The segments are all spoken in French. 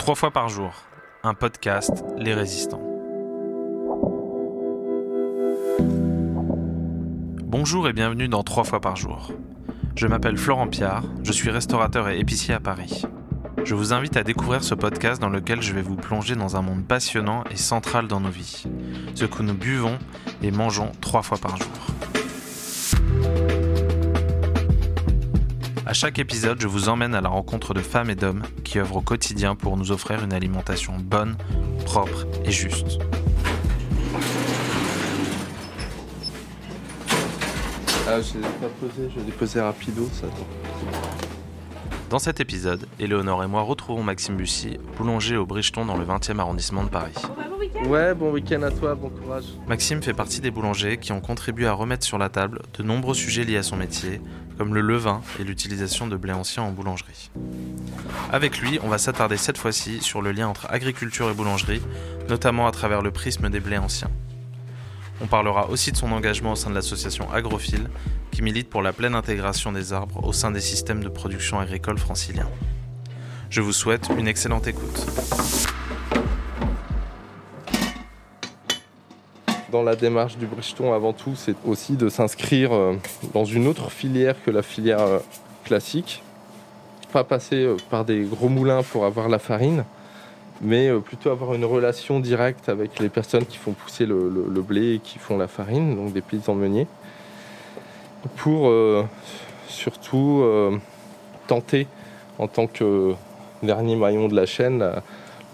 Trois fois par jour, un podcast Les Résistants. Bonjour et bienvenue dans Trois fois par jour. Je m'appelle Florent Piard, je suis restaurateur et épicier à Paris. Je vous invite à découvrir ce podcast dans lequel je vais vous plonger dans un monde passionnant et central dans nos vies, ce que nous buvons et mangeons trois fois par jour. À chaque épisode, je vous emmène à la rencontre de femmes et d'hommes qui œuvrent au quotidien pour nous offrir une alimentation bonne, propre et juste. Ah, je l'ai pas posé, je l'ai posé rapido, ça. Dans cet épisode, Éléonore et moi retrouvons Maxime Bussy, boulanger au Bricheton dans le 20e arrondissement de Paris. Ouais, bon week-end à toi, bon courage. Maxime fait partie des boulangers qui ont contribué à remettre sur la table de nombreux sujets liés à son métier, comme le levain et l'utilisation de blé ancien en boulangerie. Avec lui, on va s'attarder cette fois-ci sur le lien entre agriculture et boulangerie, notamment à travers le prisme des blés anciens. On parlera aussi de son engagement au sein de l'association Agrophile, qui milite pour la pleine intégration des arbres au sein des systèmes de production agricole franciliens. Je vous souhaite une excellente écoute. Dans la démarche du Bricheton, avant tout, c'est aussi de s'inscrire euh, dans une autre filière que la filière euh, classique. Pas passer euh, par des gros moulins pour avoir la farine, mais plutôt avoir une relation directe avec les personnes qui font pousser le, blé et qui font la farine, donc des paysans meuniers, pour surtout tenter, en tant que dernier maillon de la chaîne,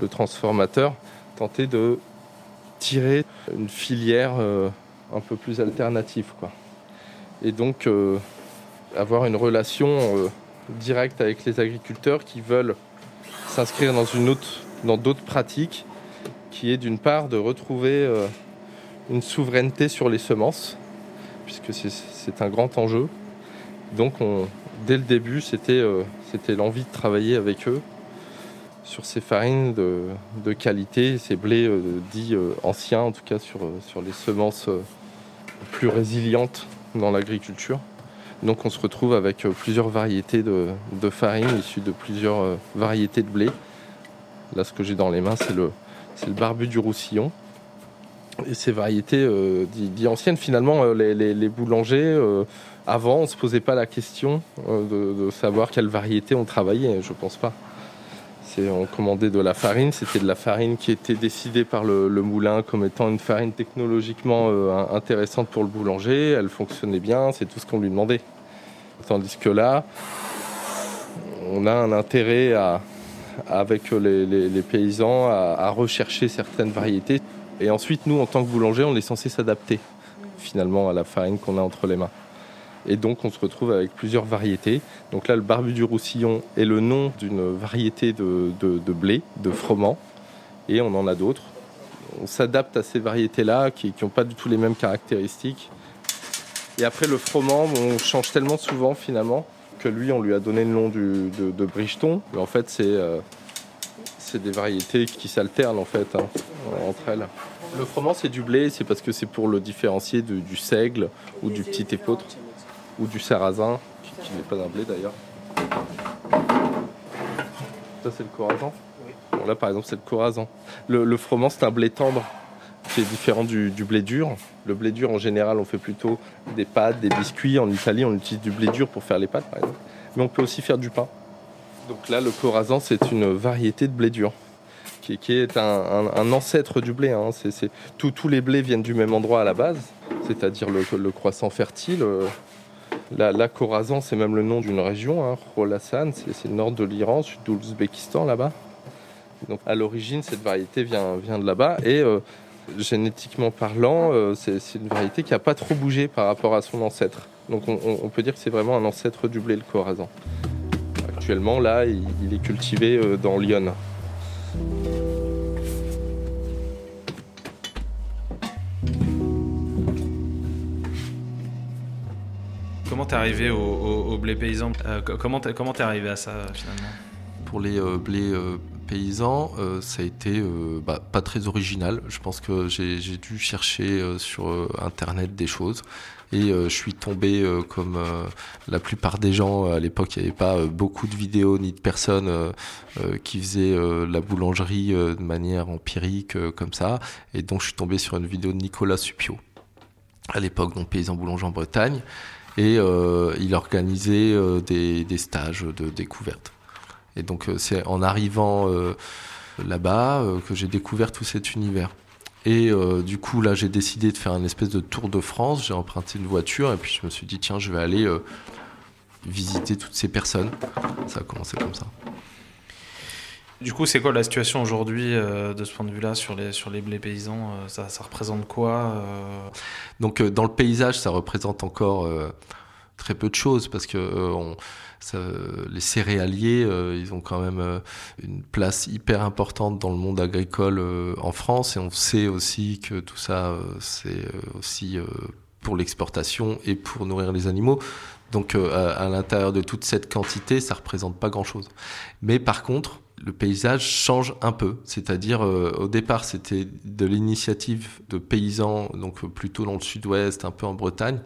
le transformateur, tenter de tirer une filière euh, un peu plus alternative. Quoi. Et donc euh, avoir une relation euh, directe avec les agriculteurs qui veulent s'inscrire dans une autre, dans d'autres pratiques, qui est d'une part de retrouver une souveraineté sur les semences, puisque c'est, un grand enjeu. Donc on- dès le début, c'était l'envie de travailler avec eux sur ces farines de, de qualité, ces blés euh, dits euh, anciens, en tout cas sur, euh, sur les semences plus résilientes dans l'agriculture. Donc on se retrouve avec plusieurs variétés de, de farines issues de plusieurs variétés de blé. Là, ce que j'ai dans les mains, c'est le, le barbu du Roussillon. Et ces variétés dits anciennes, finalement, les, les- boulangers, avant, on ne se posait pas la question de, de savoir quelle variété on travaillait, je pense pas. On commandait de la farine, c'était de la farine qui était décidée par le, moulin comme étant une farine technologiquement euh, in- intéressante pour le boulanger, elle fonctionnait bien, c'est tout ce qu'on lui demandait. Tandis que là, on a un intérêt avec les, paysans à rechercher certaines variétés. Et ensuite, nous, en tant que boulanger, on est censé s'adapter finalement à la farine qu'on a entre les mains. Et donc, on se retrouve avec plusieurs variétés. Donc là, le barbu du Roussillon est le nom d'une variété de, blé, de froment. Et on en a d'autres. On s'adapte à ces variétés-là qui n'ont pas du tout les mêmes caractéristiques. Et après, le froment, on change tellement souvent finalement que lui, on lui a donné le nom du- de, de. Mais en fait, c'est euh, c'est des variétés qui s'alternent en fait hein, entre elles. Le froment, c'est du blé, c'est parce que c'est pour le différencier de- du seigle ou du petit épeautre ou du sarrasin, qui, qui n'est pas un blé d'ailleurs. Ça, c'est le corazan Bon, Là, par exemple, c'est le corazan. Le, le froment, c'est un blé tendre qui est différent du, du blé dur. Le blé dur, en général, on fait plutôt des pâtes, des biscuits. En Italie, on utilise du blé dur pour faire les pâtes, par exemple. Mais on peut aussi faire du pain. Donc là, le corazan, c'est une variété de blé dur. Qui, qui est un, un- un ancêtre du blé. hein. C'est- tous- tous les blés viennent du même endroit à la base, c'est-à-dire le, le croissant fertile. La, la c'est même le nom d'une région, hein, c'est le nord de l'Iran, sud de l'Ouzbékistan, là-bas. Donc à l'origine, cette variété vient, de là-bas et euh, génétiquement parlant, euh, c'est une variété qui n'a pas trop bougé par rapport à son ancêtre. Donc on, peut dire que c'est vraiment un ancêtre du blé, le Khorasan. Actuellement, là, il, est cultivé euh, dans Lyon. T'es arrivé au, au- au blé paysan Euh, co- Comment t'es comment arrivé à ça finalement? Pour les euh, blés euh, paysans, ça a été bah, pas très original. Je pense que j'ai dû chercher sur Internet des choses. Et je suis tombé, comme la plupart des gens, à l'époque, il n'y avait pas beaucoup de vidéos ni de personnes qui faisaient la boulangerie de manière empirique, comme ça. Et donc, je suis tombé sur une vidéo de Nicolas Supio, à l'époque, donc paysan boulanger en Bretagne. Et il organisait des, des stages de découverte. Et donc euh, c'est en arrivant euh, là-bas euh, que j'ai découvert tout cet univers. Et du coup, là, j'ai décidé de faire un espèce de tour de France. J'ai emprunté une voiture et puis je me suis dit, tiens, je vais aller visiter toutes ces personnes. Ça a commencé comme ça. Du coup, c'est quoi la situation aujourd'hui de ce point de vue-là sur les, sur les blés paysans ça, ça, représente quoi Donc, dans le paysage, ça représente encore très peu de choses parce que les céréaliers, euh, ils ont quand même euh, une place hyper importante dans le monde agricole euh, en France et on sait aussi que tout ça, c'est aussi pour l'exportation et pour nourrir les animaux. Donc à, l'intérieur de toute cette quantité, ça représente pas grand-chose. Mais par contre, le paysage change un peu. C'est-à-dire, au départ, c'était de l'initiative de paysans, donc plutôt dans le sud-ouest, un peu en Bretagne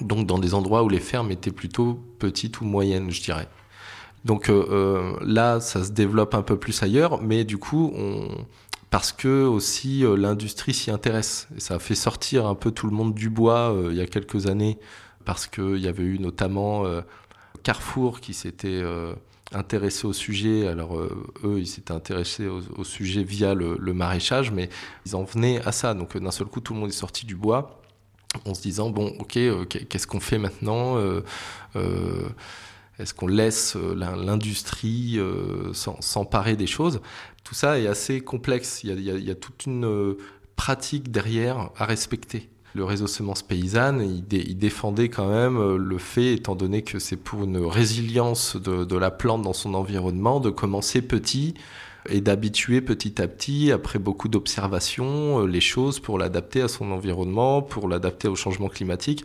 donc dans des endroits où les fermes étaient plutôt petites ou moyennes, je dirais. Donc euh, euh, là, ça se développe un peu plus ailleurs, mais du coup, parce que aussi euh, l'industrie s'y intéresse. Et ça a fait sortir un peu tout le monde du bois il y a quelques années, parce qu'il y avait eu notamment Carrefour qui s'était intéressé au sujet. Alors eux, ils s'étaient intéressés au, sujet via le, maraîchage, mais ils en venaient à ça. Donc d'un seul coup, tout le monde est sorti du bois en se disant bon ok euh, qu'est-ce qu'on fait maintenant euh, euh, est-ce qu'on laisse l'industrie s'emparer des choses? Tout ça est assez complexe. Il y, a, toute une pratique derrière à respecter. Le réseau Semence Paysanne, il, défendait quand même le fait, étant donné que c'est pour une résilience de, la plante dans son environnement, de commencer petit, et d'habituer petit à petit, après beaucoup d'observations, euh, les choses pour l'adapter à son environnement, pour l'adapter au changement climatique.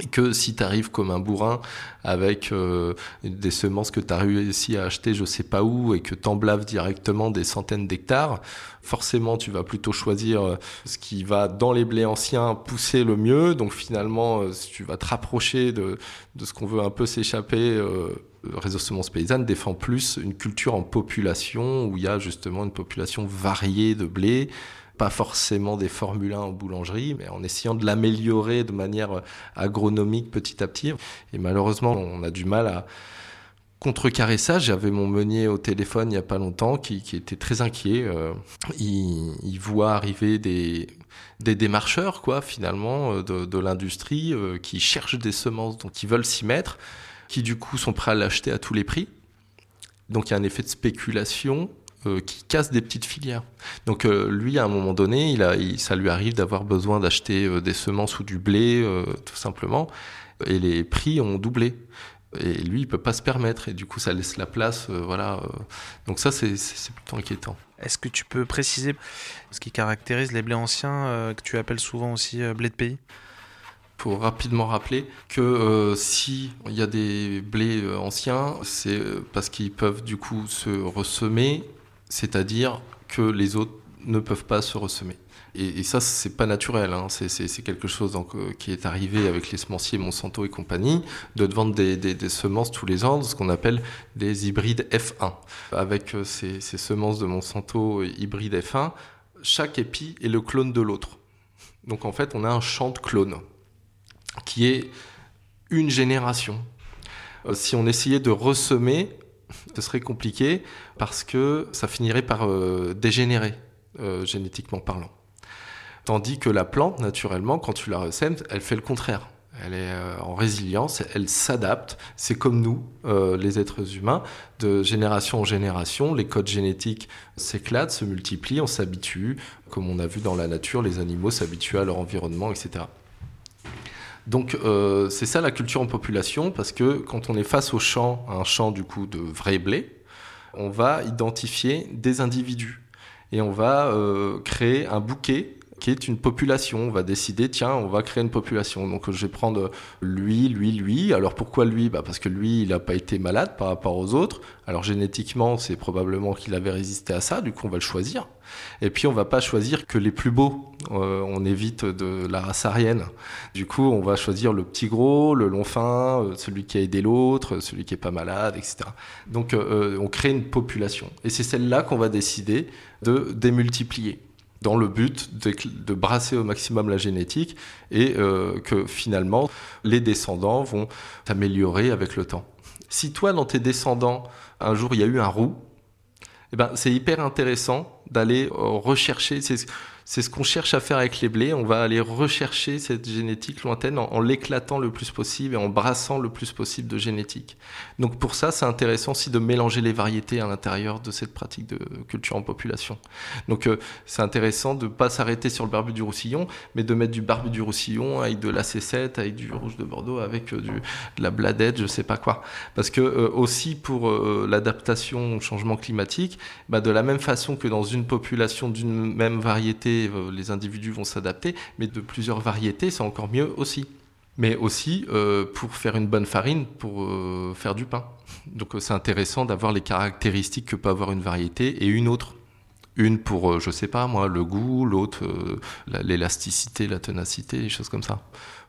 Et que si tu arrives comme un bourrin avec euh, des semences que tu as réussi à acheter je sais pas où et que t'emblaves directement des centaines d'hectares, forcément tu vas plutôt choisir euh, ce qui va dans les blés anciens pousser le mieux. Donc finalement, tu vas te rapprocher de, ce qu'on veut un peu s'échapper le réseau Semences Paysannes défend plus une culture en population où il y a justement une population variée de blé, pas forcément des Formule 1 en boulangerie, mais en essayant de l'améliorer de manière agronomique petit à petit. Et malheureusement, on a du mal à contrecarrer ça. J'avais mon meunier au téléphone il n'y a pas longtemps qui, était très inquiet. Euh, il, voit arriver des, démarcheurs, quoi, finalement, euh, de, l'industrie euh, qui cherchent des semences, donc ils veulent s'y mettre qui du coup sont prêts à l'acheter à tous les prix. Donc il y a un effet de spéculation euh, qui casse des petites filières. Donc euh, lui, à un moment donné, il a, ça lui arrive d'avoir besoin d'acheter euh, des semences ou du blé, tout simplement, et les prix ont doublé. Et lui, il peut pas se permettre, et du coup, ça laisse la place, voilà. Donc ça, c'est plutôt inquiétant. Est-ce que tu peux préciser ce qui caractérise les blés anciens, que tu appelles souvent aussi blé de pays? Faut rapidement rappeler que euh, si il y a des blés anciens, c'est parce qu'ils peuvent du coup se ressemer, c'est-à-dire que les autres ne peuvent pas se ressemer. Et, ça, c'est pas naturel. Hein. C'est quelque chose donc, qui est arrivé avec les semenciers Monsanto et compagnie, de vendre des, semences tous les ans, ce qu'on appelle des hybrides F1. Avec ces, ces semences de Monsanto hybrides F1, chaque épi est le clone de l'autre. Donc en fait, on a un champ de clones qui est une génération. Euh, si on essayait de ressemer, ce serait compliqué parce que ça finirait par euh, dégénérer, euh, génétiquement parlant. Tandis que la plante, naturellement, quand tu la ressèmes, elle fait le contraire. Elle est en résilience, elle s'adapte. C'est comme nous, les êtres humains, de génération en génération, les codes génétiques s'éclatent, se multiplient, on s'habitue. Comme on a vu dans la nature, les animaux s'habituent à leur environnement, etc. Donc euh, c'est ça la culture en population, parce que quand on est face au champ, un champ du coup de vrai blé, on va identifier des individus. Et on va euh, créer un bouquet qui est une population. On va décider, tiens, on va créer une population. Donc je vais prendre lui, lui, lui. Alors pourquoi lui? Bah Parce que lui, il n'a pas été malade par rapport aux autres. Alors génétiquement, c'est probablement qu'il avait résisté à ça, du coup on va le choisir. Et puis on va pas choisir que les plus beaux, euh, on évite de la race arienne. Du coup on va choisir le petit gros, le long fin, euh, celui qui a aidé l'autre, celui qui est pas malade, etc. Donc euh, on crée une population. Et c'est celle-là qu'on va décider de démultiplier dans le but de, brasser au maximum la génétique et que finalement les descendants vont s'améliorer avec le temps. Si toi, dans tes descendants, un jour il y a eu un roux, eh ben, c'est hyper intéressant d'aller euh, rechercher. C'est ce qu'on cherche à faire avec les blés. On va aller rechercher cette génétique lointaine en, l'éclatant le plus possible et en brassant le plus possible de génétique. Donc pour ça, c'est intéressant aussi de mélanger les variétés à l'intérieur de cette pratique de culture en population. Donc euh, c'est intéressant de ne pas s'arrêter sur le barbu du roussillon, mais de mettre du barbu du roussillon avec de la C7, avec du rouge de Bordeaux, avec euh, de la bladette, je sais pas quoi. Parce que euh, aussi pour l'adaptation au changement climatique, bah, de la même façon que dans une population d'une même variété, euh, les individus vont s'adapter, mais de plusieurs variétés, c'est encore mieux aussi. Mais aussi euh, pour faire une bonne farine, pour euh, faire du pain. Donc c'est intéressant d'avoir les caractéristiques que peut avoir une variété et une autre. Une pour, je sais pas moi, le goût, l'autre l'élasticité, la ténacité, des choses comme ça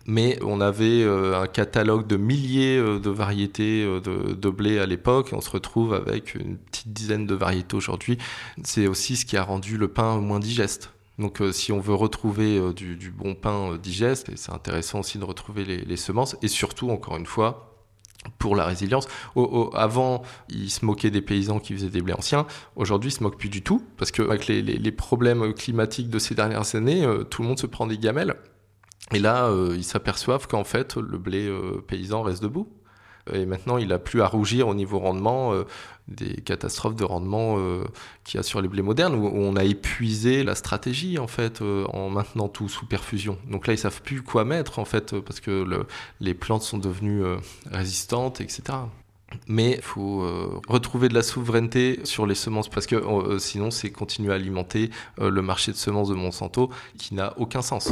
mais on avait un catalogue de milliers de variétés de blé à l'époque, et on se retrouve avec une petite dizaine de variétés aujourd'hui. C'est aussi ce qui a rendu le pain moins digeste. Donc euh, si on veut retrouver euh, du, bon pain euh, digeste, c'est intéressant aussi de retrouver les, semences et surtout, encore une fois, pour la résilience. avant, ils se moquaient des paysans qui faisaient des blés anciens. Aujourd'hui, ils se moquent plus du tout parce qu'avec les, les, problèmes climatiques de ces dernières années, tout le monde se prend des gamelles. Et là, ils s'aperçoivent qu'en fait, le blé paysan reste debout. Et maintenant, il n'a plus à rougir au niveau rendement euh, des catastrophes de rendement euh, qu'il y a sur les blés modernes, où, on a épuisé la stratégie, en fait, euh, en maintenant tout sous perfusion. Donc là, ils savent plus quoi mettre, en fait, parce que les plantes sont devenues résistantes, etc. Mais il faut retrouver de la souveraineté sur les semences parce que sinon c'est continuer à alimenter le marché de semences de Monsanto qui n'a aucun sens.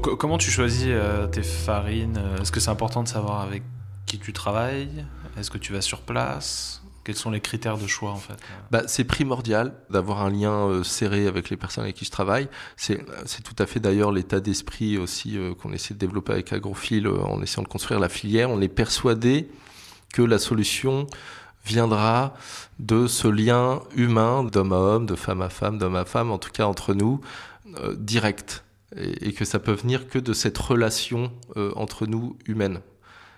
Comment tu choisis euh, tes farines Est-ce que c'est important de savoir avec qui tu travailles? Est-ce que tu vas sur place? Quels sont les critères de choix en fait? Bah, C'est primordial d'avoir un lien euh, serré avec les personnes avec qui je travaille. C'est tout à fait d'ailleurs l'état d'esprit aussi euh, qu'on essaie de développer avec Agrophile en essayant de construire la filière. On est persuadé que la solution viendra de ce lien humain d'homme à homme, de femme à femme, d'homme à femme, en tout cas entre nous, direct et, que ça peut venir que de cette relation euh, entre nous humaine.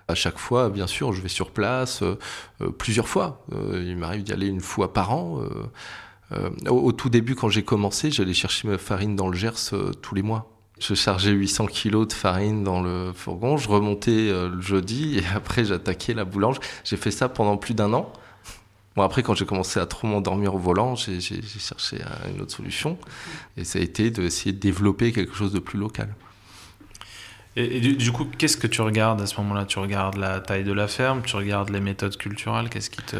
À chaque fois, bien sûr, je vais sur place euh, euh, plusieurs fois. il m'arrive d'y aller une fois par an. Au, tout début, quand j'ai commencé, j'allais chercher ma farine dans le Gers tous les mois. Je chargeais 800 kilos de farine dans le fourgon, je remontais le jeudi et après j'attaquais la boulange. J'ai fait ça pendant plus d'un an. Bon, après, quand j'ai commencé à trop m'endormir au volant, j'ai cherché une autre solution. Et ça a été d'essayer de développer quelque chose de plus local. Et, du, coup, qu'est-ce que tu regardes à ce moment-là? Tu regardes la taille de la ferme, tu regardes les méthodes culturelles, qu'est-ce qui te...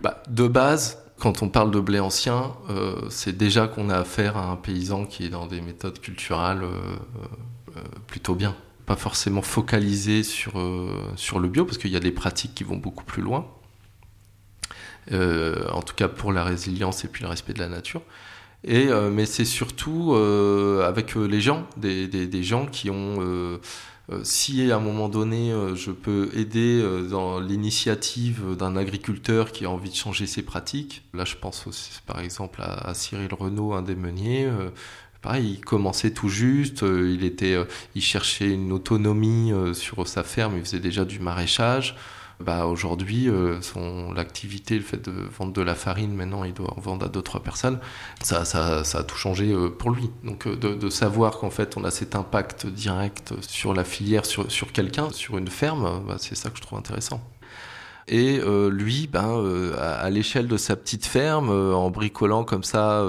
Bah, de base, quand on parle de blé ancien, euh, c'est déjà qu'on a affaire à un paysan qui est dans des méthodes culturelles euh, euh, plutôt bien. Pas forcément focalisé sur, sur le bio, parce qu'il y a des pratiques qui vont beaucoup plus loin. Euh, en tout cas pour la résilience et puis le respect de la nature. Et, euh, mais c'est surtout euh, avec les gens, des, gens qui ont si à un moment donné je peux aider dans l'initiative d'un agriculteur qui a envie de changer ses pratiques, là je pense aussi par exemple à, Cyril Renaud, un des meuniers, pareil, il commençait tout juste, il, était, il cherchait une autonomie sur sa ferme, il faisait déjà du maraîchage bah, aujourd'hui, euh, son l'activité, le fait de vendre de la farine, maintenant il doit en vendre à d'autres personnes, ça, ça, ça, a tout changé euh, pour lui. Donc euh, de, de, savoir qu'en fait on a cet impact direct sur la filière, sur, sur quelqu'un, sur une ferme, bah, c'est ça que je trouve intéressant. Et euh, lui, ben, euh, à, l'échelle de sa petite ferme, euh, en bricolant comme ça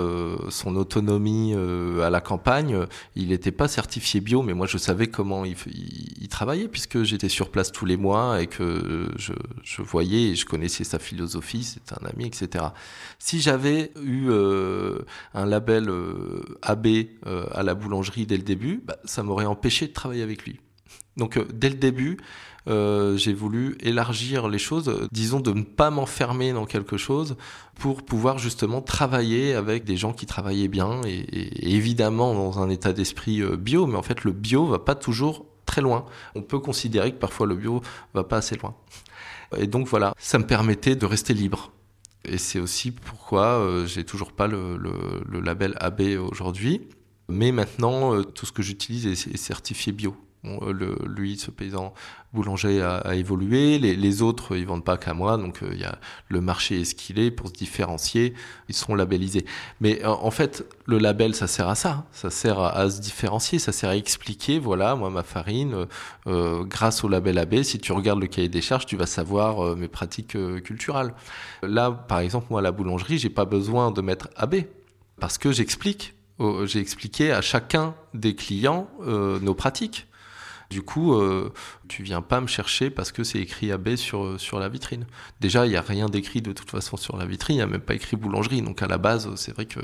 son autonomie à la campagne, il n'était pas certifié bio, mais moi je savais comment il, il, travaillait puisque j'étais sur place tous les mois et que je, je voyais et je connaissais sa philosophie, c'est un ami, etc. Si j'avais eu un label AB à la boulangerie dès le début, bah, ça m'aurait empêché de travailler avec lui. Donc dès le début, euh, j'ai voulu élargir les choses, disons de ne pas m'enfermer dans quelque chose pour pouvoir justement travailler avec des gens qui travaillaient bien et, évidemment dans un état d'esprit euh, bio, mais en fait le bio va pas toujours très loin. On peut considérer que parfois le bio va pas assez loin. Et donc voilà, ça me permettait de rester libre. Et c'est aussi pourquoi euh, j'ai toujours pas le, le, label AB aujourd'hui. Mais maintenant, tout ce que j'utilise est certifié bio. Euh, lui, ce paysan boulanger a, évolué. Les, autres, ils vendent pas qu'à moi. Donc, euh, le marché est ce qu'il est pour se différencier. Ils seront labellisés. Mais euh, en fait, le label, ça sert à ça. Ça sert à, se différencier. Ça sert à expliquer, voilà, moi, ma farine, grâce au label AB, si tu regardes le cahier des charges, tu vas savoir mes pratiques culturelles. Là, par exemple, moi, à la boulangerie, j'ai pas besoin de mettre AB parce que j'explique. J'ai expliqué à chacun des clients nos pratiques. Du coup, euh, tu viens pas me chercher parce que c'est écrit AB sur, sur la vitrine. Déjà, il n'y a rien d'écrit de toute façon sur la vitrine, il n'y a même pas écrit boulangerie. Donc à la base, c'est vrai que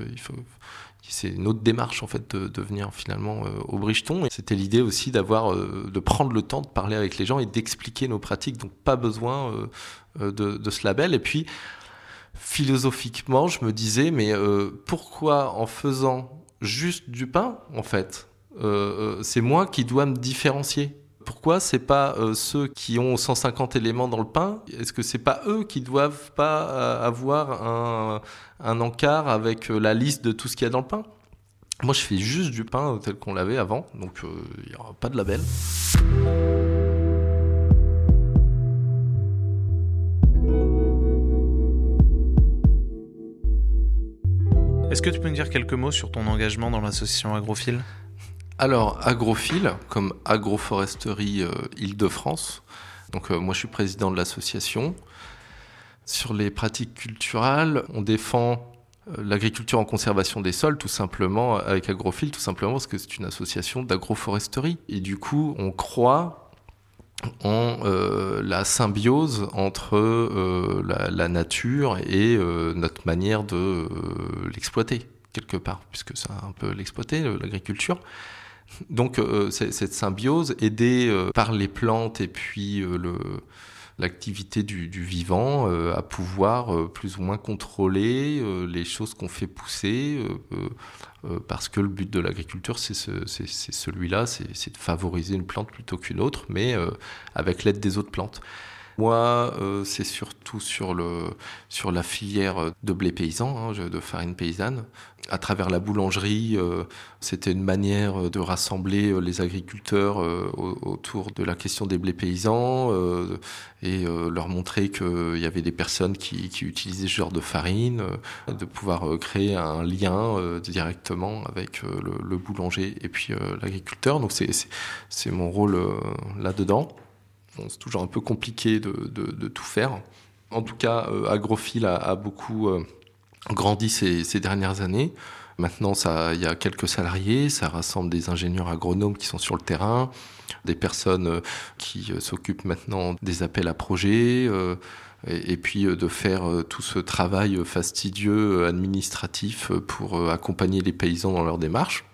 c'est une autre démarche en fait de, venir finalement euh, au Bricheton. C'était l'idée aussi d'avoir, euh, de prendre le temps de parler avec les gens et d'expliquer nos pratiques. Donc pas besoin de, de, ce label. Et puis philosophiquement, je me disais, mais pourquoi en faisant juste du pain en fait euh, euh, c'est moi qui dois me différencier. Pourquoi c'est pas euh, ceux qui ont 150 éléments dans le pain Est-ce que c'est pas eux qui doivent pas avoir un, un encart avec la liste de tout ce qu'il y a dans le pain? Moi, je fais juste du pain tel qu'on l'avait avant, donc il n'y aura pas de label. Est-ce que tu peux nous dire quelques mots sur ton engagement dans l'association Agrophile? Alors, agrophile, comme agroforesterie euh, Île-de-France. Donc, euh, moi, je suis président de l'association. Sur les pratiques culturelles, on défend euh, l'agriculture en conservation des sols, tout simplement, avec agrophile, tout simplement parce que c'est une association d'agroforesterie. Et du coup, on croit en la symbiose entre la, nature et notre manière de l'exploiter quelque part, puisque c'est un peu l'exploiter, l'agriculture. Donc euh, cette symbiose aidée euh, par les plantes et puis euh, l'activité du, vivant à pouvoir plus ou moins contrôler les choses qu'on fait pousser parce que le but de l'agriculture c'est celui-là c'est de favoriser une plante plutôt qu'une autre mais avec l'aide des autres plantes moi, c'est surtout sur, le, sur la filière de blé paysan, hein, de farine paysanne à travers la boulangerie, euh, c'était une manière de rassembler euh, les agriculteurs euh, autour de la question des blés paysans et leur montrer qu'il y avait des personnes qui, utilisaient ce genre de farine, de pouvoir créer un lien directement avec le, boulanger et puis l'agriculteur. Donc c'est mon rôle là-dedans. C'est toujours un peu compliqué de, tout faire. En tout cas, Agrophile a beaucoup grandi ces, dernières années. Maintenant, ça, il y a quelques salariés, ça rassemble des ingénieurs agronomes qui sont sur le terrain, des personnes euh, qui euh, s'occupent maintenant des appels à projets, euh, et, puis de faire tout ce travail fastidieux administratif pour accompagner les paysans dans leur démarche.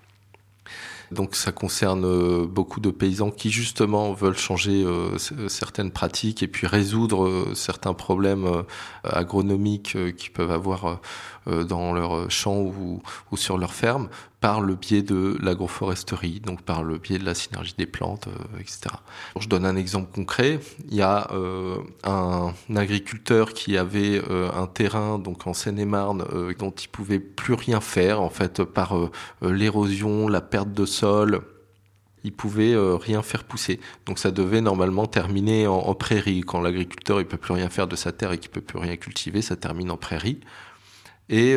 Donc ça concerne euh, beaucoup de paysans qui justement veulent changer euh, certaines pratiques et puis résoudre euh, certains problèmes agronomiques qu'ils peuvent avoir dans leur champ ou, ou sur leur ferme par le biais de l'agroforesterie, donc par le biais de la synergie des plantes, euh, etc. Je donne un exemple concret. Il y a euh, un agriculteur qui avait euh, un terrain donc en Seine-et-Marne dont il pouvait plus rien faire en fait par l'érosion, la perte de sol. Il pouvait rien faire pousser. Donc ça devait normalement terminer en, prairie. Quand l'agriculteur il peut plus rien faire de sa terre et qu'il peut plus rien cultiver, ça termine en prairie. Et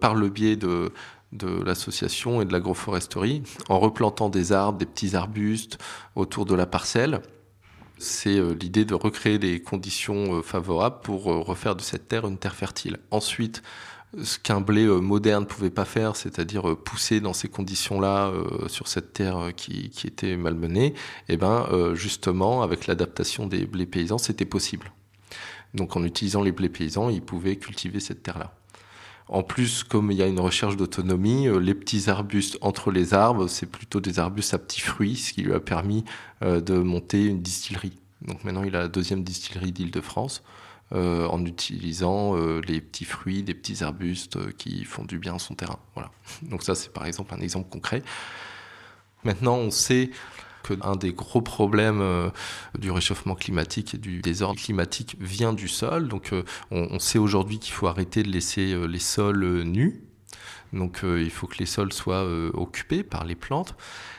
par le biais de de l'association et de l'agroforesterie en replantant des arbres, des petits arbustes autour de la parcelle. C'est l'idée de recréer des conditions favorables pour refaire de cette terre une terre fertile. Ensuite, ce qu'un blé moderne pouvait pas faire, c'est-à-dire pousser dans ces conditions-là sur cette terre qui, qui était malmenée, et eh ben justement avec l'adaptation des blés paysans, c'était possible. Donc en utilisant les blés paysans, ils pouvaient cultiver cette terre-là. En plus, comme il y a une recherche d'autonomie, euh, les petits arbustes entre les arbres, c'est plutôt des arbustes à petits fruits, ce qui lui a permis euh, de monter une distillerie. Donc maintenant, il a la deuxième distillerie d'Île-de-France. Euh, en utilisant les petits fruits, des petits arbustes qui font du bien à son terrain. Voilà. Donc ça, c'est par exemple un exemple concret. Maintenant, on sait un des gros problèmes euh, du réchauffement climatique et du désordre climatique vient du sol. Donc euh, on, sait aujourd'hui qu'il faut arrêter de laisser euh, les sols nus. Donc il faut que les sols soient occupés par les plantes,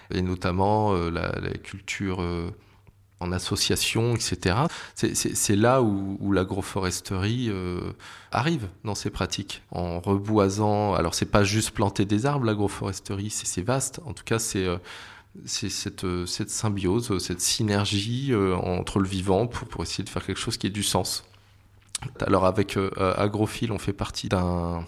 et notamment la, culture en association, etc. C'est là où, l'agroforesterie arrive dans ses pratiques, en reboisant. Alors c'est pas juste planter des arbres, l'agroforesterie, c'est vaste. En tout cas, c'est c'est cette, cette, symbiose, cette synergie euh, entre le vivant pour, essayer de faire quelque chose qui ait du sens. Alors avec euh, Agrophile, on fait partie d'un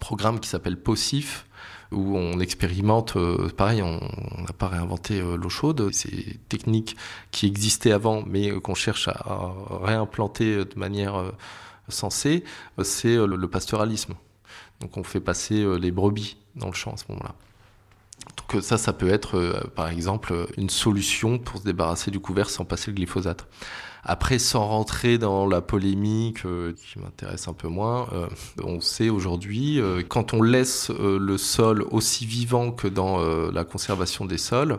programme qui s'appelle POSIF, où on expérimente, euh, pareil, on n'a pas réinventé l'eau chaude, c'est techniques qui existaient avant, mais qu'on cherche à, réimplanter de manière sensée, c'est le pastoralisme. Donc on fait passer les brebis dans le champ à ce moment-là. Donc ça, ça peut être euh, par exemple une solution pour se débarrasser du couvert sans passer le glyphosate. Après, sans rentrer dans la polémique euh, qui m'intéresse un peu moins, euh, on sait aujourd'hui, quand on laisse le sol aussi vivant que dans la conservation des sols,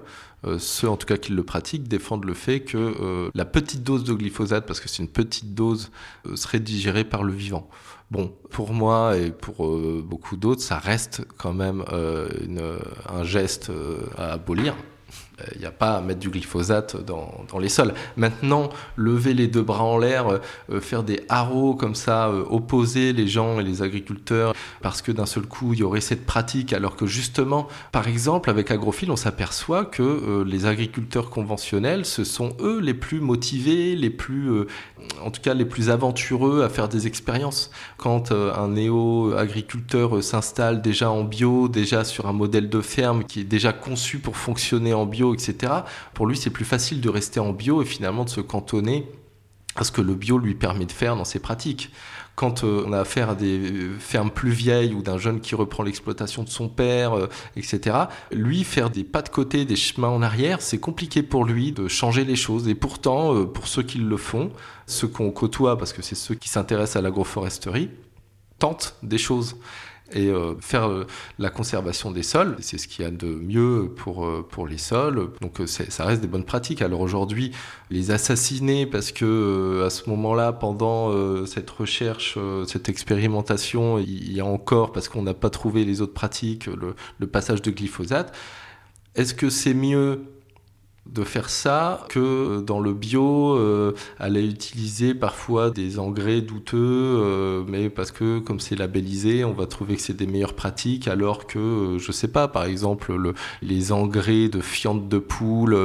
ceux en tout cas qui le pratiquent défendent le fait que la petite dose de glyphosate, parce que c'est une petite dose, serait digérée par le vivant. Bon, pour moi et pour euh, beaucoup d'autres, ça reste quand même euh, un geste euh, à abolir. Il n'y a pas à mettre du glyphosate dans, dans, les sols. Maintenant, lever les deux bras en l'air, euh, faire des haros comme ça, euh, opposer les gens et les agriculteurs, parce que d'un seul coup, il y aurait cette pratique, alors que justement, par exemple, avec Agrophile, on s'aperçoit que euh, les agriculteurs conventionnels, ce sont eux les plus motivés, les plus, en tout cas, les plus aventureux à faire des expériences. Quand un néo-agriculteur s'installe déjà en bio, déjà sur un modèle de ferme qui est déjà conçu pour fonctionner en bio, etc. Pour lui, c'est plus facile de rester en bio et finalement de se cantonner à ce que le bio lui permet de faire dans ses pratiques. Quand euh, on a affaire à des fermes plus vieilles ou d'un jeune qui reprend l'exploitation de son père, euh, etc., lui, faire des pas de côté, des chemins en arrière, c'est compliqué pour lui de changer les choses. Et pourtant, euh, pour ceux qui le font, ceux qu'on côtoie, parce que c'est ceux qui s'intéressent à l'agroforesterie, tentent des choses et euh, faire euh, la conservation des sols, c'est ce qu'il y a de mieux pour, euh, pour les sols. Donc ça reste des bonnes pratiques. Alors aujourd'hui, les assassiner parce que à ce moment-là, pendant cette recherche, cette expérimentation, il y a encore, parce qu'on n'a pas trouvé les autres pratiques, le, le passage de glyphosate. Est-ce que c'est mieux de faire ça que euh, dans le bio, euh, aller utiliser parfois des engrais douteux, euh, mais parce que comme c'est labellisé, on va trouver que c'est des meilleures pratiques, alors que, je sais pas, par exemple, le, les engrais de fientes de poule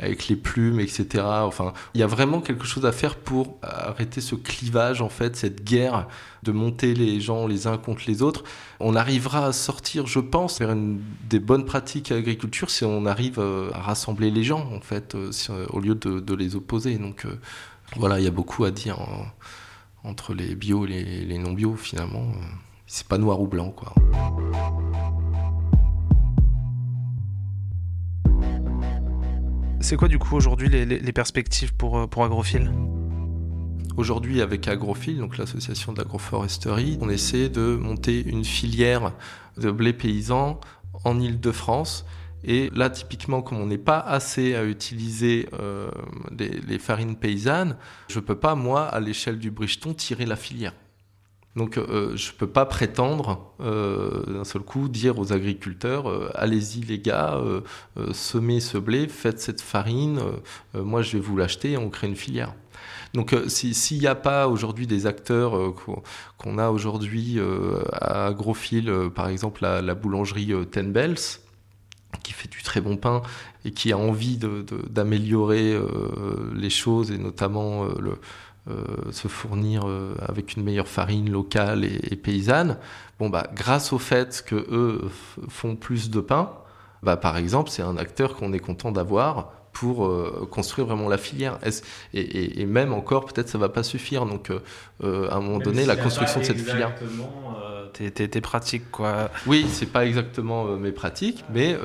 avec les plumes, etc. Enfin, il y a vraiment quelque chose à faire pour arrêter ce clivage, en fait, cette guerre de monter les gens les uns contre les autres. On arrivera à sortir, je pense, vers des bonnes pratiques à l'agriculture si on arrive euh, à rassembler les gens, en fait, euh, euh, au lieu de, les opposer. Donc voilà, il y a beaucoup à dire entre les bio et les, non-bio, finalement. C'est pas noir ou blanc, quoi. C'est quoi du coup aujourd'hui les, perspectives pour, pour Aujourd'hui, avec Agrophile, donc l'association d'agroforesterie, on essaie de monter une filière de blé paysan en Ile-de-France. Et là, typiquement, comme on n'est pas assez à utiliser euh, les, farines paysannes, je ne peux pas, moi, à l'échelle du Bricheton, tirer la filière. Donc euh, je ne peux pas prétendre euh, d'un seul coup dire aux agriculteurs allez-y les gars, semez ce blé, faites cette farine, moi je vais vous l'acheter et on crée une filière. Donc euh, s'il n'y a pas aujourd'hui des acteurs euh, qu'on a aujourd'hui euh, à Agrophile, par exemple la, boulangerie Ten Bells, qui fait du très bon pain et qui a envie d'améliorer les choses et notamment se fournir avec une meilleure farine locale et, paysanne. Bon bah grâce au fait que eux font plus de pain, bah par exemple c'est un acteur qu'on est content d'avoir pour euh, construire vraiment la filière. Et, même encore, peut-être ça va pas suffire. Donc, euh, euh, à un moment donné, la construction de cette filière. Tes, tes, pratiques, quoi. Oui, c'est pas exactement mes pratiques, mais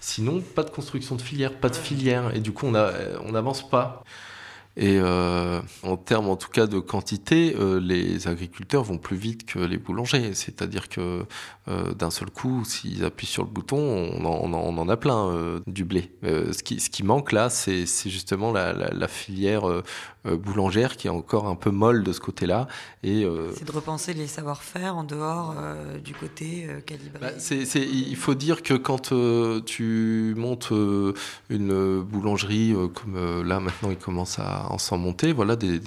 sinon, pas de construction de filière, pas de filière. Et du coup, on n'avance on pas. Et euh, en termes en tout cas de quantité, euh, les agriculteurs vont plus vite que les boulangers. C'est-à-dire que euh, d'un seul coup, s'ils appuient sur le bouton, on en, a plein du blé. ce, qui, manque là, c'est justement la filière boulangère qui est encore un peu molle de ce côté-là. Et c'est de repenser les savoir-faire en dehors du côté calibré. Bah, il faut dire que quand tu montes une boulangerie comme là maintenant, il commence à en s'en monter, voilà des,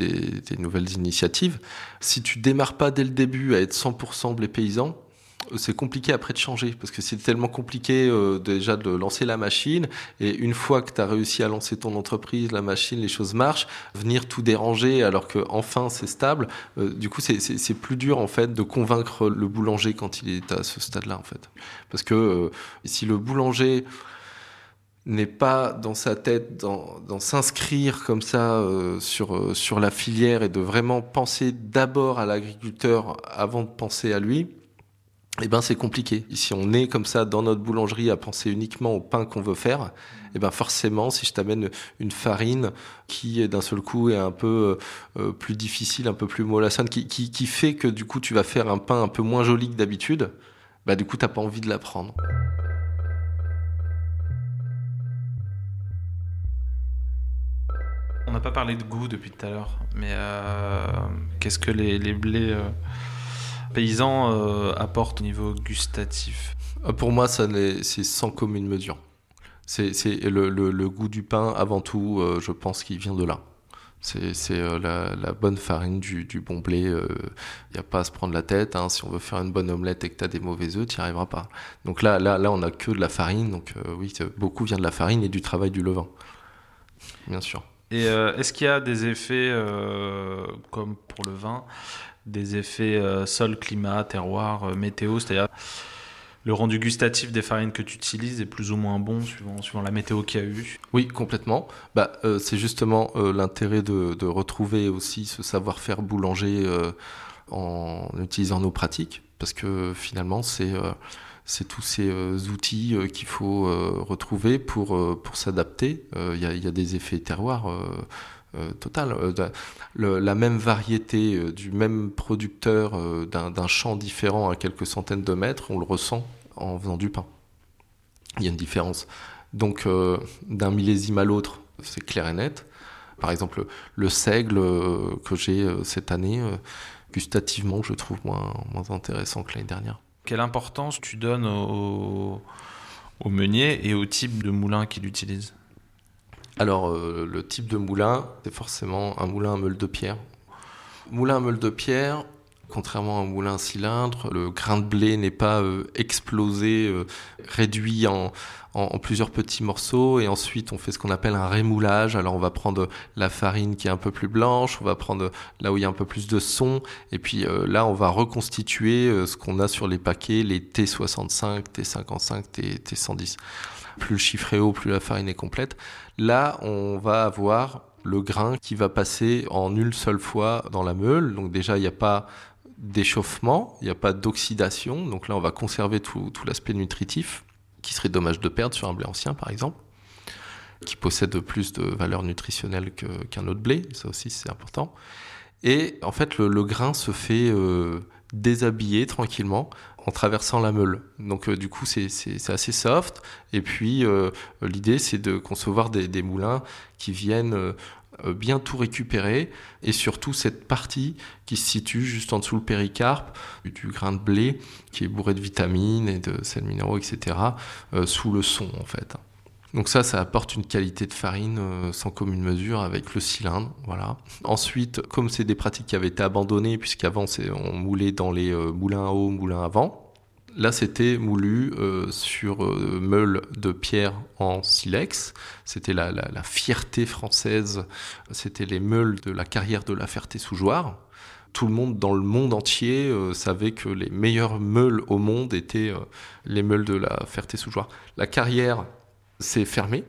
nouvelles initiatives. Si tu démarres pas dès le début à être 100% blé paysan, c'est compliqué après de changer parce que c'est tellement compliqué euh, déjà de lancer la machine et une fois que tu as réussi à lancer ton entreprise, la machine, les choses marchent, venir tout déranger alors que enfin c'est stable, euh, du coup c'est plus dur en fait de convaincre le boulanger quand il est à ce stade-là en fait. Parce que euh, si le boulanger n'est pas dans sa tête dans, s'inscrire comme ça sur, sur la filière et de vraiment penser d'abord à l'agriculteur avant de penser à lui, eh ben c'est compliqué. Si on est comme ça dans notre boulangerie à penser uniquement au pain qu'on veut faire, eh ben forcément, si je t'amène une farine qui d'un seul coup est un peu euh, plus difficile, un peu plus mollassonne, qui, fait que du coup tu vas faire un pain un peu moins joli que d'habitude, bah du coup t'as pas envie de la prendre. On n'a pas parlé de goût depuis tout à l'heure, mais euh, qu'est-ce que les, blés euh, paysans euh, apportent au niveau gustatif Pour moi, c'est sans commune mesure. C'est le, goût du pain, avant tout, je pense qu'il vient de là. C'est la, bonne farine du, bon blé. Il n'y a pas à se prendre la tête. Hein. Si on veut faire une bonne omelette et que tu as des mauvais œufs, tu n'y arriveras pas. Donc là, là, là on n'a que de la farine. Donc oui, beaucoup vient de la farine et du travail du levain. Bien sûr. Et euh, est-ce qu'il y a des effets, euh, comme pour le vin, des effets euh, sol, climat, terroir, météo, c'est-à-dire le rendu gustatif des farines que tu utilises est plus ou moins bon suivant, suivant la météo qu'il y a eu? Oui, complètement. Bah, c'est justement l'intérêt de, de, retrouver aussi ce savoir-faire boulanger en utilisant nos pratiques, parce que finalement, c'est c'est tous ces euh, outils euh, qu'il faut euh, retrouver pour, pour s'adapter. Il y, a des effets terroirs. total. la même variété du même producteur d'un champ différent à quelques centaines de mètres, on le ressent en faisant du pain. Il y a une différence. Donc d'un millésime à l'autre, c'est clair et net. Par exemple, le seigle que j'ai cette année, gustativement, je trouve moins, moins intéressant que l'année dernière. Quelle importance tu donnes au, meunier et au type de moulin qu'il utilise? Alors, euh, le type de moulin, c'est forcément un moulin à meule de pierre. Moulin à meule de pierre, contrairement à un moulin cylindre, le grain de blé n'est pas euh, explosé, euh, réduit en, en, plusieurs petits morceaux et ensuite on fait ce qu'on appelle un rémoulage. Alors on va prendre la farine qui est un peu plus blanche, on va prendre là où il y a un peu plus de son et puis euh, là on va reconstituer euh, ce qu'on a sur les paquets, les T65, T55, T, T110. Plus le chiffre est haut, plus la farine est complète. Là on va avoir le grain qui va passer en une seule fois dans la meule. Donc déjà il n'y a pas d'échauffement, il n'y a pas d'oxydation. Donc là on va conserver tout l'aspect nutritif qui serait dommage de perdre sur un blé ancien, par exemple, qui possède plus de valeur nutritionnelle qu'un autre blé, ça aussi c'est important. Et en fait, le, grain se fait euh, déshabiller tranquillement en traversant la meule. Donc euh, du coup, c'est assez soft. Et puis, euh, l'idée, c'est de concevoir des, moulins qui viennent bien tout récupérer. Et surtout cette partie qui se situe juste en dessous le péricarpe du grain de blé qui est bourré de vitamines et de sels minéraux etc euh, sous le son en fait. Donc ça ça apporte une qualité de farine euh, sans commune mesure avec le cylindre voilà. Ensuite comme c'est des pratiques qui avaient été abandonnées puisqu'avant on moulait dans les moulins à eau moulins à vent Là, c'était moulu euh, sur euh, meule de pierre en silex. C'était la, fierté française. C'était les meules de la carrière de la Ferté-Soujoire. Tout le monde dans le monde entier euh, savait que les meilleures meules au monde étaient les meules de la Ferté-Soujoire. La carrière s'est fermée.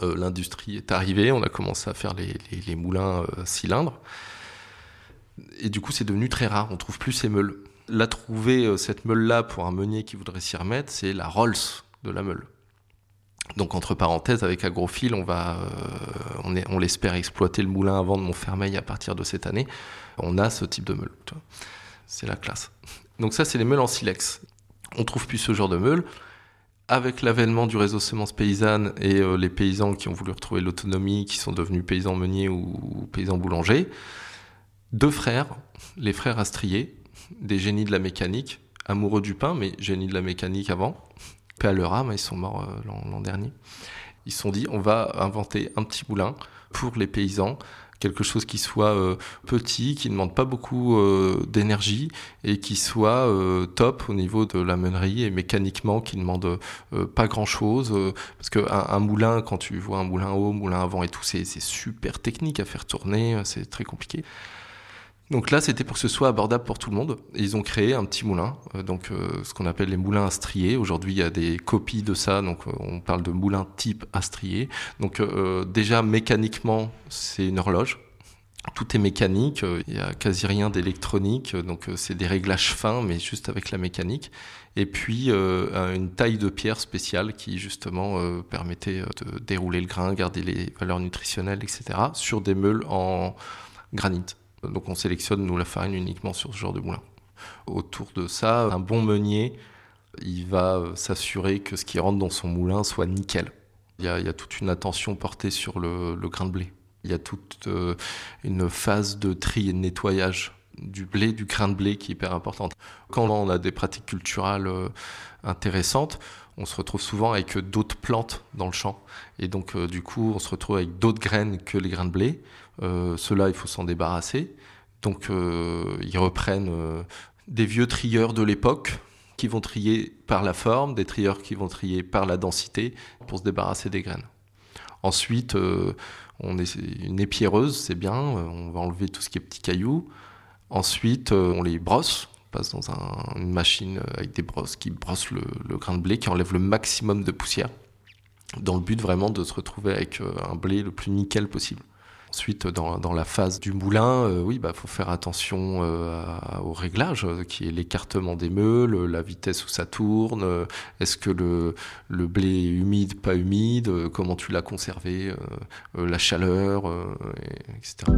L'industrie est arrivée. On a commencé à faire les, les moulins cylindres. Et du coup, c'est devenu très rare. On trouve plus ces meules la trouver, euh, cette meule-là, pour un meunier qui voudrait s'y remettre, c'est la Rolls de la meule. Donc, entre parenthèses, avec Agrophile, on va, euh, on, on l'espère exploiter le moulin avant de Montfermeil à partir de cette année. On a ce type de meule. C'est la classe. Donc, ça, c'est les meules en silex. On trouve plus ce genre de meule. Avec l'avènement du réseau semences paysannes et euh, les paysans qui ont voulu retrouver l'autonomie, qui sont devenus paysans meuniers ou, paysans boulangers, deux frères, les frères Astrier, des génies de la mécanique, amoureux du pain, mais génies de la mécanique avant. Paix à leur âme, ils sont morts euh, l'an dernier. Ils se sont dit, on va inventer un petit moulin pour les paysans, quelque chose qui soit euh, petit, qui ne demande pas beaucoup euh, d'énergie et qui soit top au niveau de la meunerie et mécaniquement qui ne demande pas grand chose. parce qu'un un moulin, quand tu vois un moulin haut, moulin avant et tout, c'est super technique à faire tourner, c'est très compliqué. Donc là, c'était pour que ce soit abordable pour tout le monde. ils ont créé un petit moulin, euh, donc euh, ce qu'on appelle les moulins astriés. Aujourd'hui, il y a des copies de ça, donc euh, on parle de moulin type astrié. Donc déjà mécaniquement, c'est une horloge. Tout est mécanique, il n'y a quasi rien d'électronique, donc c'est des réglages fins, mais juste avec la mécanique. Et puis une taille de pierre spéciale qui justement permettait de dérouler le grain, garder les valeurs nutritionnelles, etc. sur des meules en granit. Donc on sélectionne, nous, la farine uniquement sur ce genre de moulin. Autour de ça, un bon meunier, il va euh, s'assurer que ce qui rentre dans son moulin soit nickel. Il y a, toute une attention portée sur le, grain de blé. Il y a toute euh, une phase de tri et de nettoyage du blé, du grain de blé qui est hyper importante. Quand on a des pratiques culturelles euh, intéressantes, on se retrouve souvent avec d'autres plantes dans le champ. Et donc, du coup, on se retrouve avec d'autres graines que les grains de blé. Euh, ceux-là, il faut s'en débarrasser. Donc, euh, ils reprennent euh, des vieux trieurs de l'époque qui vont trier par la forme, des trieurs qui vont trier par la densité pour se débarrasser des graines. Ensuite, on est une épierreuse, c'est bien, on va enlever tout ce qui est petits cailloux. Ensuite, on les brosse, passe dans une machine avec des brosses qui brossent le, grain de blé, qui enlève le maximum de poussière, dans le but vraiment de se retrouver avec un blé le plus nickel possible. Ensuite, dans, la phase du moulin, euh, oui, bah faut faire attention euh, au réglage, euh, qui est l'écartement des meules, la vitesse où ça tourne, est-ce que le, le, blé est humide, pas humide, comment tu l'as conservé, la chaleur, etc.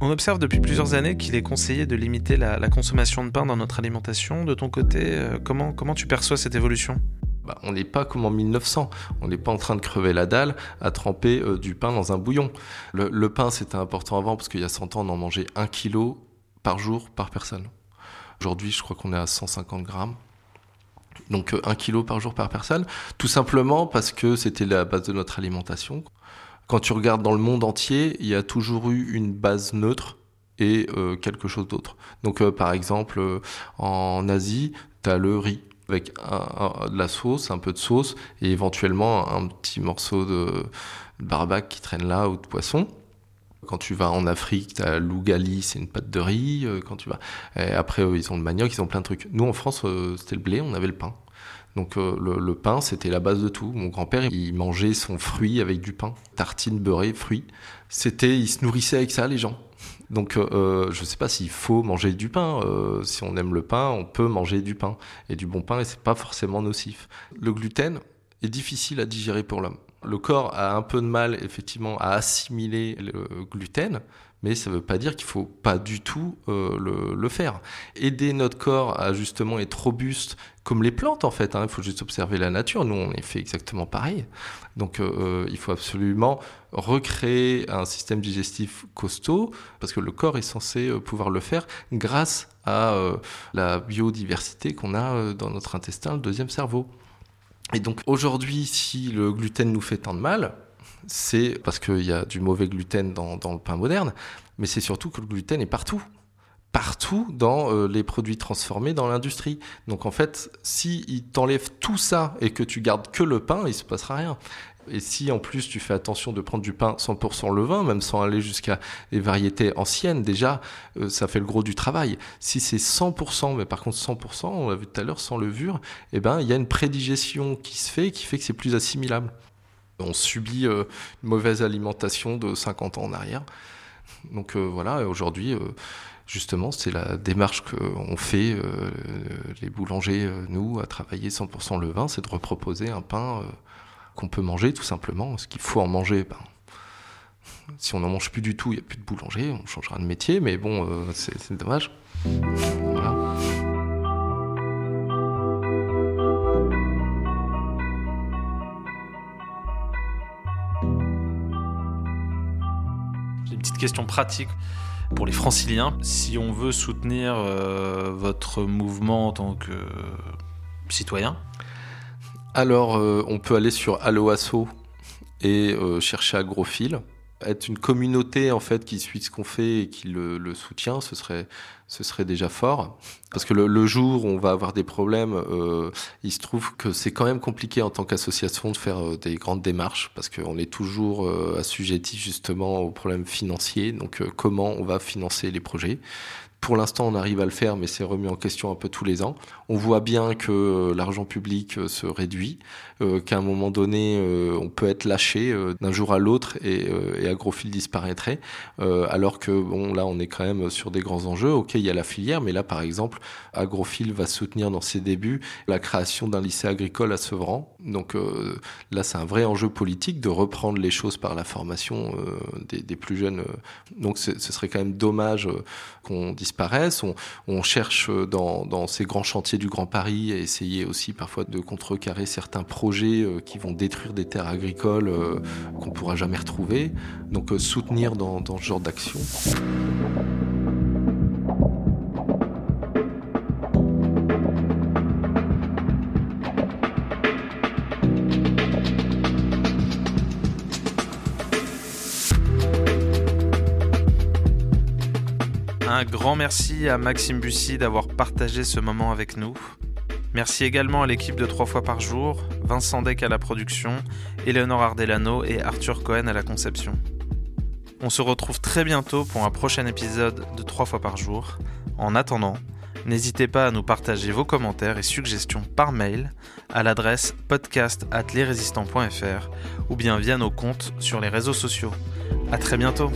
On observe depuis plusieurs années qu'il est conseillé de limiter la, consommation de pain dans notre alimentation. De ton côté, euh, comment, tu perçois cette évolution? Bah, on n'est pas comme en 1900. On n'est pas en train de crever la dalle à tremper euh, du pain dans un bouillon. Le, pain, c'était important avant parce qu'il y a 100 ans, on en mangeait 1 kg par jour par personne. Aujourd'hui, je crois qu'on est à 150 grammes. Donc 1 euh, kg par jour par personne. Tout simplement parce que c'était la base de notre alimentation quand tu regardes dans le monde entier, il y a toujours eu une base neutre et euh, quelque chose d'autre. Donc euh, par exemple, euh, en Asie, tu as le riz avec de la sauce, un peu de sauce et éventuellement un petit morceau de, barbac qui traîne là ou de poisson. Quand tu vas en Afrique, tu as l'ougali, c'est une pâte de riz. Quand tu vas, après, ils ont le manioc, ils ont plein de trucs. Nous, en France, c'était le blé, on avait le pain. Donc euh, le, pain, c'était la base de tout. Mon grand-père, il mangeait son fruit avec du pain, tartine beurrée, fruits. C'était, il se nourrissait avec ça, les gens. Donc euh, euh, je ne sais pas s'il faut manger du pain. si on aime le pain, on peut manger du pain et du bon pain, et c'est pas forcément nocif. Le gluten est difficile à digérer pour l'homme. Le corps a un peu de mal, effectivement, à assimiler le gluten, mais ça ne veut pas dire qu'il faut pas du tout euh, le, faire. Aider notre corps à justement être robuste, comme les plantes en fait. Hein. il faut juste observer la nature. Nous, on est fait exactement pareil. Donc, euh, euh, il faut absolument recréer un système digestif costaud, parce que le corps est censé pouvoir le faire grâce à la biodiversité qu'on a dans notre intestin, le deuxième cerveau. Et donc aujourd'hui, si le gluten nous fait tant de mal, c'est parce qu'il y a du mauvais gluten dans, le pain moderne, mais c'est surtout que le gluten est partout partout dans euh, les produits transformés dans l'industrie. Donc en fait, si il t'enlève tout ça et que tu gardes que le pain, il se passera rien. Et si en plus tu fais attention de prendre du pain 100% levain, même sans aller jusqu'à les variétés anciennes, déjà euh, ça fait le gros du travail. Si c'est 100%, mais par contre 100%, on l'a vu tout à l'heure, sans levure, eh ben il y a une prédigestion qui se fait, qui fait que c'est plus assimilable. On subit euh, une mauvaise alimentation de 50 ans en arrière. Donc voilà, aujourd'hui justement, c'est la démarche qu'on fait, les boulangers, nous, à travailler 100% le vin, c'est de reproposer un pain qu'on peut manger tout simplement. Ce qu'il faut en manger, ben, si on n'en mange plus du tout, il n'y a plus de boulanger, on changera de métier, mais bon, euh, c'est dommage. Voilà. Une petite question pratique pour les franciliens. Si on veut soutenir euh, votre mouvement en tant que citoyen, alors, euh, on peut aller sur Alloasso et euh, chercher Agrophile. Être une communauté en fait qui suit ce qu'on fait et qui le, soutient, ce serait, ce serait déjà fort. Parce que le, jour où on va avoir des problèmes, euh, il se trouve que c'est quand même compliqué en tant qu'association de faire des grandes démarches parce qu'on est toujours assujetti justement aux problèmes financiers. Donc, comment on va financer les projets? Pour l'instant, on arrive à le faire, mais c'est remis en question un peu tous les ans. On voit bien que euh, l'argent public euh, se réduit, euh, qu'à un moment donné, on peut être lâché d'un jour à l'autre et, Agrophile disparaîtrait, alors que bon, là, on est quand même sur des grands enjeux. Ok, il y a la filière, mais là, par exemple, Agrophile va soutenir dans ses débuts la création d'un lycée agricole à Sevran. Donc là, c'est un vrai enjeu politique de reprendre les choses par la formation des, plus jeunes. Donc ce serait quand même dommage qu'on On, cherche dans, ces grands chantiers du Grand Paris à essayer aussi parfois de contrecarrer certains projets euh, qui vont détruire des terres agricoles euh, qu'on pourra jamais retrouver. Donc euh, soutenir dans ce genre d'action. Grand merci à Maxime Bussy d'avoir partagé ce moment avec nous. Merci également à l'équipe de 3 fois par jour, Vincent Deck à la production, Eleonore Ardelano et Arthur Cohen à la conception. On se retrouve très bientôt pour un prochain épisode de 3 fois par jour. En attendant, n'hésitez pas à nous partager vos commentaires et suggestions par mail à l'adresse podcast@lesrésistants.fr ou bien via nos comptes sur les réseaux sociaux. À très bientôt.